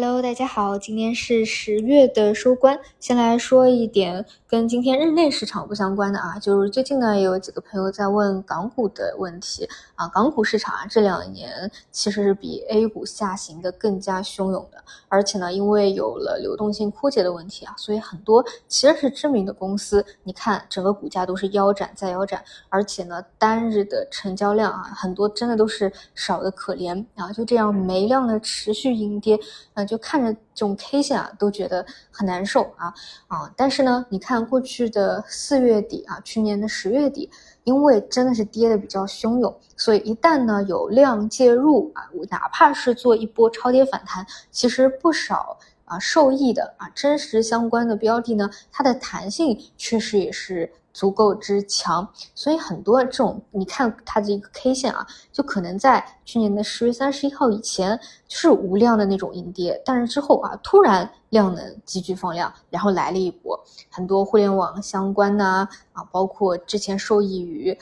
Hello，大家好，今天是十月的收官。先来说一点跟今天日内市场不相关的啊，就是最近呢也有几个朋友在问港股的问题啊。港股市场啊这两年其实是比 A 股下行的更加汹涌的，而且呢因为有了流动性枯竭的问题啊，所以很多其实是知名的公司，你看整个股价都是腰斩再腰斩，而且呢单日的成交量啊很多真的都是少的可怜啊，就这样没量的持续阴跌。那就看着这种 K 线啊，都觉得很难受啊啊！但是呢，你看过去的四月底啊，去年的十月底，因为真的是跌的比较汹涌，所以一旦呢有量介入啊，哪怕是做一波超跌反弹，其实不少啊受益的啊真实相关的标的呢，它的弹性确实也是。足够之强，所以很多这种你看它的一个 K 线啊，就可能在去年的十月三十一号以前是无量的那种阴跌，但是之后啊突然量能急剧放量，然后来了一波很多互联网相关呐啊，包括之前受益于。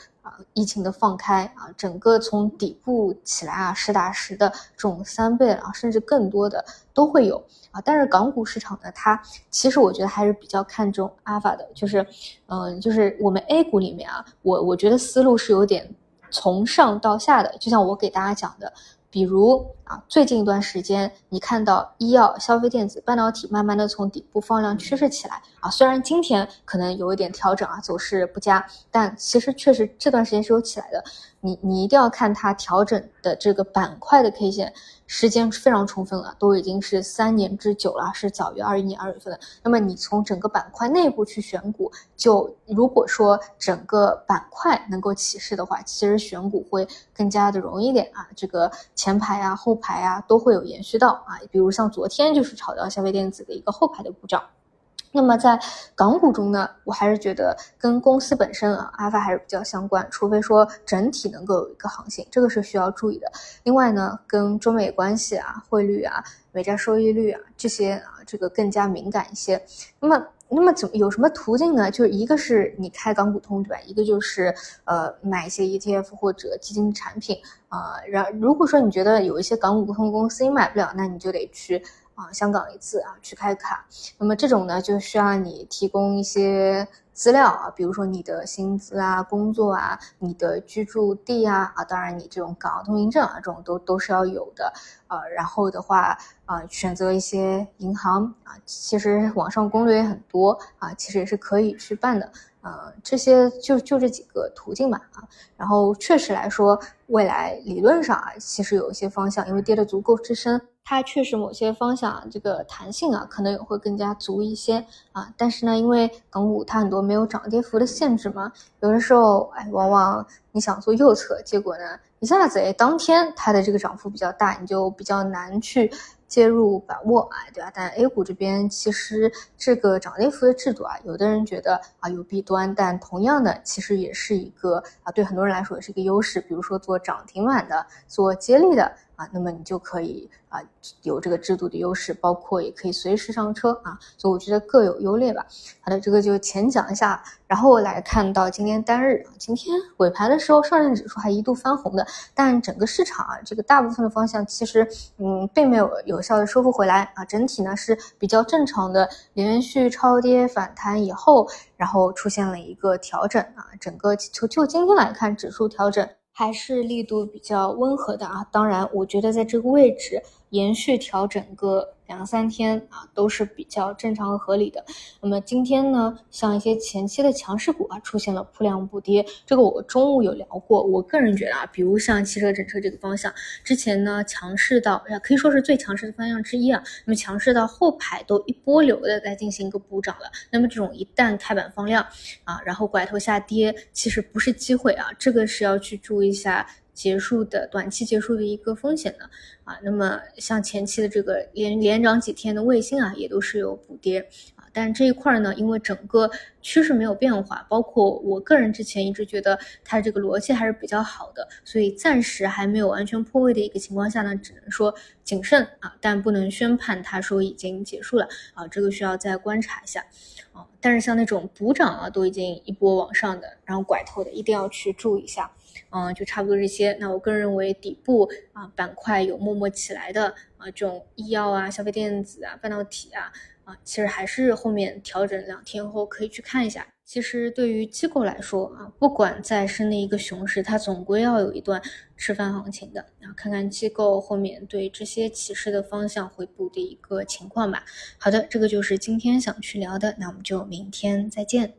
疫情的放开啊，整个从底部起来啊，实打实的这种三倍啊，甚至更多的都会有啊。但是港股市场呢，它其实我觉得还是比较看重阿法的，就是，嗯，就是我们 A 股里面啊，我我觉得思路是有点从上到下的，就像我给大家讲的。比如啊，最近一段时间，你看到医药、消费电子、半导体慢慢的从底部放量趋势起来啊，虽然今天可能有一点调整啊，走势不佳，但其实确实这段时间是有起来的。你你一定要看它调整的这个板块的 K 线，时间非常充分了，都已经是三年之久了，是早于二一年二月份的。那么你从整个板块内部去选股，就如果说整个板块能够起势的话，其实选股会更加的容易点啊。这个前排啊、后排啊都会有延续到啊，比如像昨天就是炒到消费电子的一个后排的股涨。那么在港股中呢，我还是觉得跟公司本身啊，阿发还是比较相关，除非说整体能够有一个行情，这个是需要注意的。另外呢，跟中美关系啊、汇率啊、美债收益率啊这些啊，这个更加敏感一些。那么，那么怎么有什么途径呢？就是一个是你开港股通，对吧？一个就是呃买一些 ETF 或者基金产品啊。然如果说你觉得有一些港股通公司你买不了，那你就得去。啊，香港一次啊，去开卡。那么这种呢，就需要你提供一些资料啊，比如说你的薪资啊、工作啊、你的居住地啊啊，当然你这种港澳通行证啊，这种都都是要有的。呃，然后的话啊，选择一些银行啊，其实网上攻略也很多啊，其实也是可以去办的。呃，这些就就这几个途径吧啊。然后确实来说，未来理论上啊，其实有一些方向，因为跌得足够之深。它确实某些方向这个弹性啊，可能也会更加足一些啊。但是呢，因为港股它很多没有涨跌幅的限制嘛，有的时候哎，往往你想做右侧，结果呢一下子哎，当天它的这个涨幅比较大，你就比较难去介入把握啊，对吧？但 A 股这边其实这个涨跌幅的制度啊，有的人觉得啊有弊端，但同样的其实也是一个啊，对很多人来说也是一个优势。比如说做涨停板的，做接力的。啊，那么你就可以啊有这个制度的优势，包括也可以随时上车啊，所以我觉得各有优劣吧。好的，这个就浅讲一下，然后来看到今天单日啊，今天尾盘的时候，上证指数还一度翻红的，但整个市场啊，这个大部分的方向其实嗯并没有有效的收复回来啊，整体呢是比较正常的，连续超跌反弹以后，然后出现了一个调整啊，整个就就今天来看，指数调整。还是力度比较温和的啊，当然，我觉得在这个位置延续调整个。两三天啊都是比较正常和合理的。那么今天呢，像一些前期的强势股啊，出现了铺量补跌。这个我中午有聊过。我个人觉得啊，比如像汽车整车这个方向，之前呢强势到呀，可以说是最强势的方向之一啊。那么强势到后排都一波流的在进行一个补涨了。那么这种一旦开板放量啊，然后拐头下跌，其实不是机会啊，这个是要去注意一下。结束的短期结束的一个风险呢啊，那么像前期的这个连连涨几天的卫星啊，也都是有补跌啊，但这一块呢，因为整个趋势没有变化，包括我个人之前一直觉得它这个逻辑还是比较好的，所以暂时还没有完全破位的一个情况下呢，只能说谨慎啊，但不能宣判它说已经结束了啊，这个需要再观察一下啊，但是像那种补涨啊，都已经一波往上的，然后拐头的，一定要去注意一下。嗯，就差不多这些。那我个人认为底部啊板块有默默起来的啊，这种医药啊、消费电子啊、半导体啊啊，其实还是后面调整两天后可以去看一下。其实对于机构来说啊，不管再深的一个熊市，它总归要有一段吃饭行情的。然后看看机构后面对这些启示的方向回补的一个情况吧。好的，这个就是今天想去聊的，那我们就明天再见。